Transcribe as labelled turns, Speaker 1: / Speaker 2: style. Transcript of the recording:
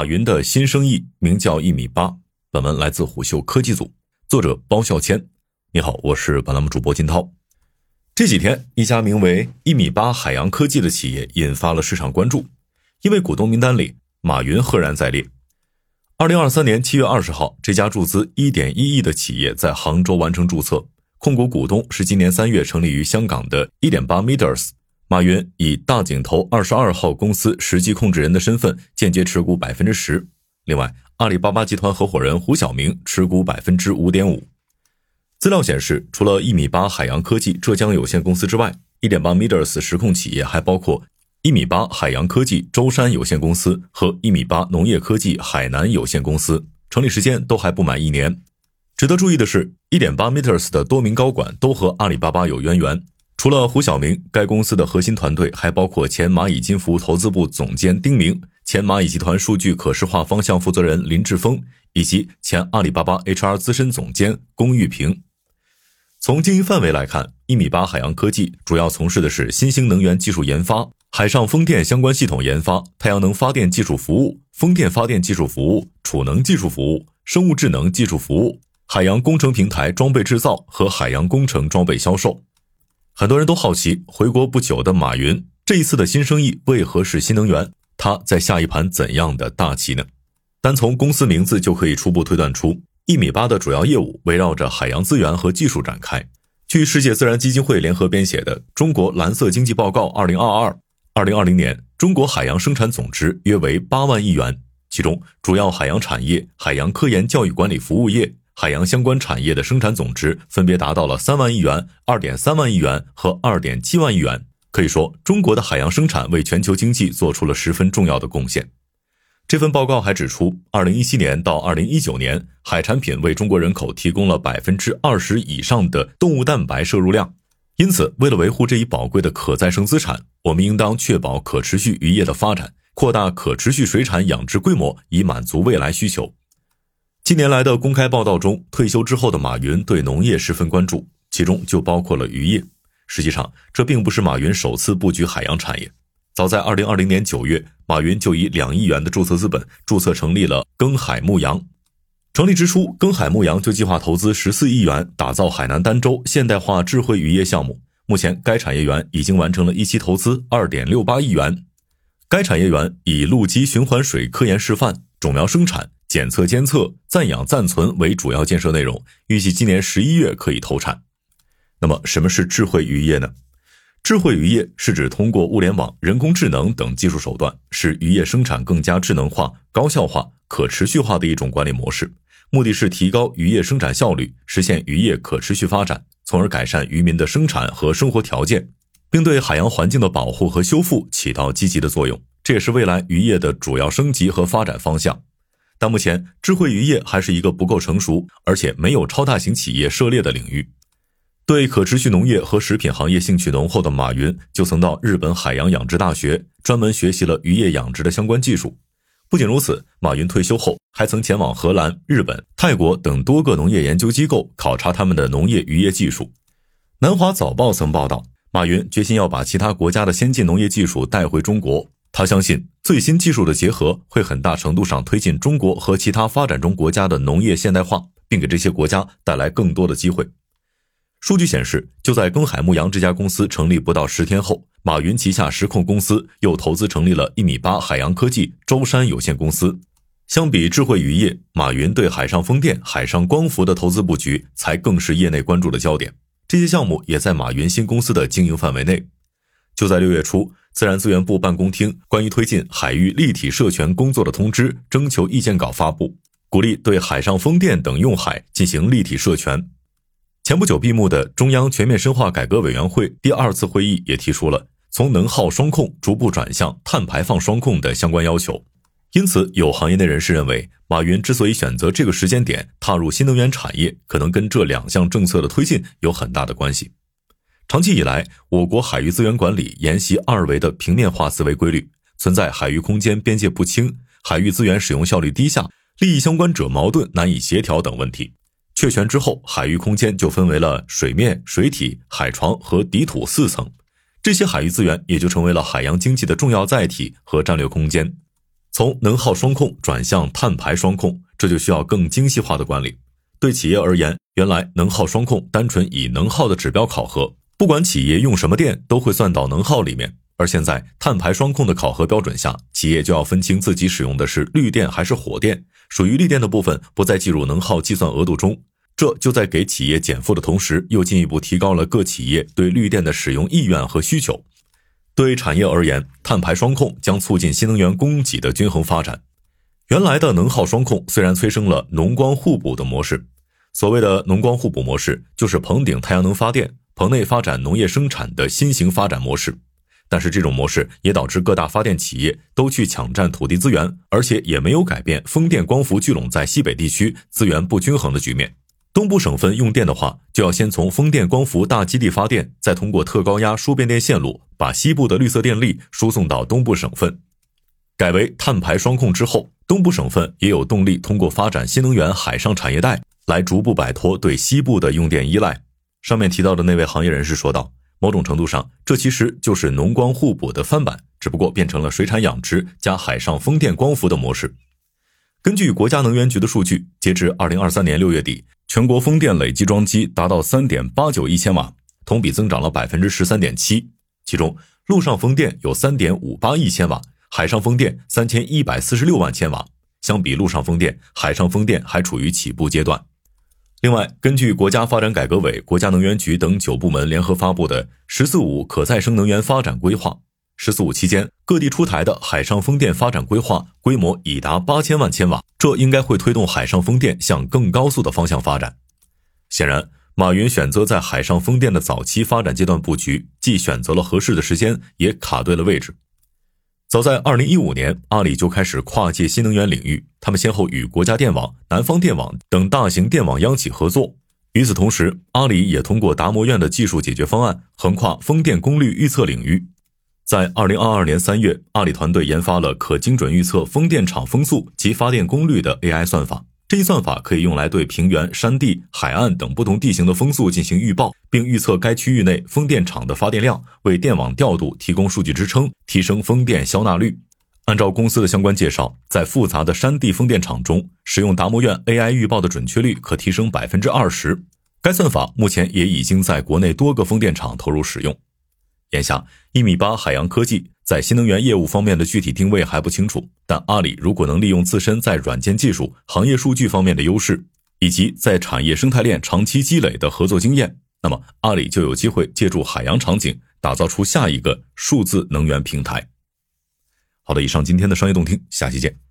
Speaker 1: 马云的新生意名叫一米八。本文来自虎嗅科技组，作者包笑谦。你好，我是本栏目主播金涛。这几天，一家名为一米八海洋科技的企业引发了市场关注，因为股东名单里马云赫然在列。二零二三年七月二十号，这家注资一点一亿的企业在杭州完成注册，控股股东是今年三月成立于香港的一点八 meters。马云以大井投二十二号公司实际控制人的身份，间接持股百分之十。另外，阿里巴巴集团合伙人胡晓明持股百分之五点五。资料显示，除了一米八海洋科技浙江有限公司之外，一点八 meters 实控企业还包括一米八海洋科技舟山有限公司和一米八农业科技海南有限公司，成立时间都还不满一年。值得注意的是，一点八 meters 的多名高管都和阿里巴巴有渊源。除了胡晓明，该公司的核心团队还包括前蚂蚁金服投资部总监丁明、前蚂蚁集团数据可视化方向负责人林志峰，以及前阿里巴巴 HR 资深总监龚玉平。从经营范围来看，一米八海洋科技主要从事的是新兴能源技术研发、海上风电相关系统研发、太阳能发电技术服务、风电发电技术服务、储能技术服务、生物智能技术服务、海洋工程平台装备制造和海洋工程装备销售。很多人都好奇，回国不久的马云这一次的新生意为何是新能源？他在下一盘怎样的大棋呢？单从公司名字就可以初步推断出，一米八的主要业务围绕着海洋资源和技术展开。据世界自然基金会联合编写的《中国蓝色经济报告（二零二二）》，二零二零年中国海洋生产总值约为八万亿元，其中主要海洋产业、海洋科研教育管理服务业。海洋相关产业的生产总值分别达到了三万亿元、二点三万亿元和二点七万亿元。可以说，中国的海洋生产为全球经济做出了十分重要的贡献。这份报告还指出，二零一七年到二零一九年，海产品为中国人口提供了百分之二十以上的动物蛋白摄入量。因此，为了维护这一宝贵的可再生资产，我们应当确保可持续渔业的发展，扩大可持续水产养殖规模，以满足未来需求。近年来的公开报道中，退休之后的马云对农业十分关注，其中就包括了渔业。实际上，这并不是马云首次布局海洋产业。早在2020年9月，马云就以两亿元的注册资本注册成立了耕海牧羊。成立之初，耕海牧羊就计划投资14亿元打造海南儋州现代化智慧渔业项目。目前，该产业园已经完成了一期投资2.68亿元。该产业园以陆基循环水科研示范、种苗生产。检测、监测、暂养、暂存为主要建设内容，预计今年十一月可以投产。那么，什么是智慧渔业呢？智慧渔业是指通过物联网、人工智能等技术手段，使渔业生产更加智能化、高效化、可持续化的一种管理模式。目的是提高渔业生产效率，实现渔业可持续发展，从而改善渔民的生产和生活条件，并对海洋环境的保护和修复起到积极的作用。这也是未来渔业的主要升级和发展方向。但目前，智慧渔业还是一个不够成熟，而且没有超大型企业涉猎的领域。对可持续农业和食品行业兴趣浓厚的马云，就曾到日本海洋养殖大学专门学习了渔业养殖的相关技术。不仅如此，马云退休后还曾前往荷兰、日本、泰国等多个农业研究机构考察他们的农业渔业技术。南华早报曾报道，马云决心要把其他国家的先进农业技术带回中国。他相信最新技术的结合会很大程度上推进中国和其他发展中国家的农业现代化，并给这些国家带来更多的机会。数据显示，就在耕海牧羊这家公司成立不到十天后，马云旗下实控公司又投资成立了一米八海洋科技舟山有限公司。相比智慧渔业，马云对海上风电、海上光伏的投资布局才更是业内关注的焦点。这些项目也在马云新公司的经营范围内。就在六月初。自然资源部办公厅关于推进海域立体设权工作的通知征求意见稿发布，鼓励对海上风电等用海进行立体设权。前不久闭幕的中央全面深化改革委员会第二次会议也提出了从能耗双控逐步转向碳排放双控的相关要求。因此，有行业内人士认为，马云之所以选择这个时间点踏入新能源产业，可能跟这两项政策的推进有很大的关系。长期以来，我国海域资源管理沿袭二维的平面化思维规律，存在海域空间边界不清、海域资源使用效率低下、利益相关者矛盾难以协调等问题。确权之后，海域空间就分为了水面、水体、海床和底土四层，这些海域资源也就成为了海洋经济的重要载体和战略空间。从能耗双控转向碳排双控，这就需要更精细化的管理。对企业而言，原来能耗双控单纯以能耗的指标考核，不管企业用什么电都会算到能耗里面。而现在碳排双控的考核标准下，企业就要分清自己使用的是绿电还是火电，属于绿电的部分不再计入能耗计算额度中。这就在给企业减负的同时，又进一步提高了各企业对绿电的使用意愿和需求。对产业而言，碳排双控将促进新能源供给的均衡发展。原来的能耗双控虽然催生了农光互补的模式，所谓的农光互补模式，就是棚顶太阳能发电，棚内发展农业生产的新型发展模式。但是这种模式也导致各大发电企业都去抢占土地资源，而且也没有改变风电光伏聚拢在西北地区资源不均衡的局面。东部省份用电的话，就要先从风电光伏大基地发电，再通过特高压输变电线路把西部的绿色电力输送到东部省份。改为碳排双控之后，东部省份也有动力通过发展新能源海上产业带来逐步摆脱对西部的用电依赖。上面提到的那位行业人士说道：“某种程度上，这其实就是农光互补的翻版，只不过变成了水产养殖加海上风电光伏的模式。”根据国家能源局的数据，截至二零二三年六月底，全国风电累计装机达到三点八九亿千瓦，同比增长了百分之十三点七。其中，陆上风电有三点五八亿千瓦，海上风电三千一百四十六万千瓦。相比陆上风电，海上风电还处于起步阶段。另外，根据国家发展改革委、国家能源局等九部门联合发布的《“十四五”可再生能源发展规划》。“十四五”期间，各地出台的海上风电发展规划规模已达八千万千瓦，这应该会推动海上风电向更高速的方向发展。显然，马云选择在海上风电的早期发展阶段布局，既选择了合适的时间，也卡对了位置。早在二零一五年，阿里就开始跨界新能源领域，他们先后与国家电网、南方电网等大型电网央企合作。与此同时，阿里也通过达摩院的技术解决方案，横跨风电功率预测领域。在二零二二年三月，阿里团队研发了可精准预测风电场风速及发电功率的 AI 算法。这一算法可以用来对平原、山地、海岸等不同地形的风速进行预报，并预测该区域内风电场的发电量，为电网调度提供数据支撑，提升风电消纳率。按照公司的相关介绍，在复杂的山地风电场中，使用达摩院 AI 预报的准确率可提升百分之二十。该算法目前也已经在国内多个风电场投入使用。眼下，一米八海洋科技在新能源业务方面的具体定位还不清楚。但阿里如果能利用自身在软件技术、行业数据方面的优势，以及在产业生态链长期积累的合作经验，那么阿里就有机会借助海洋场景，打造出下一个数字能源平台。好的，以上今天的商业动听，下期见。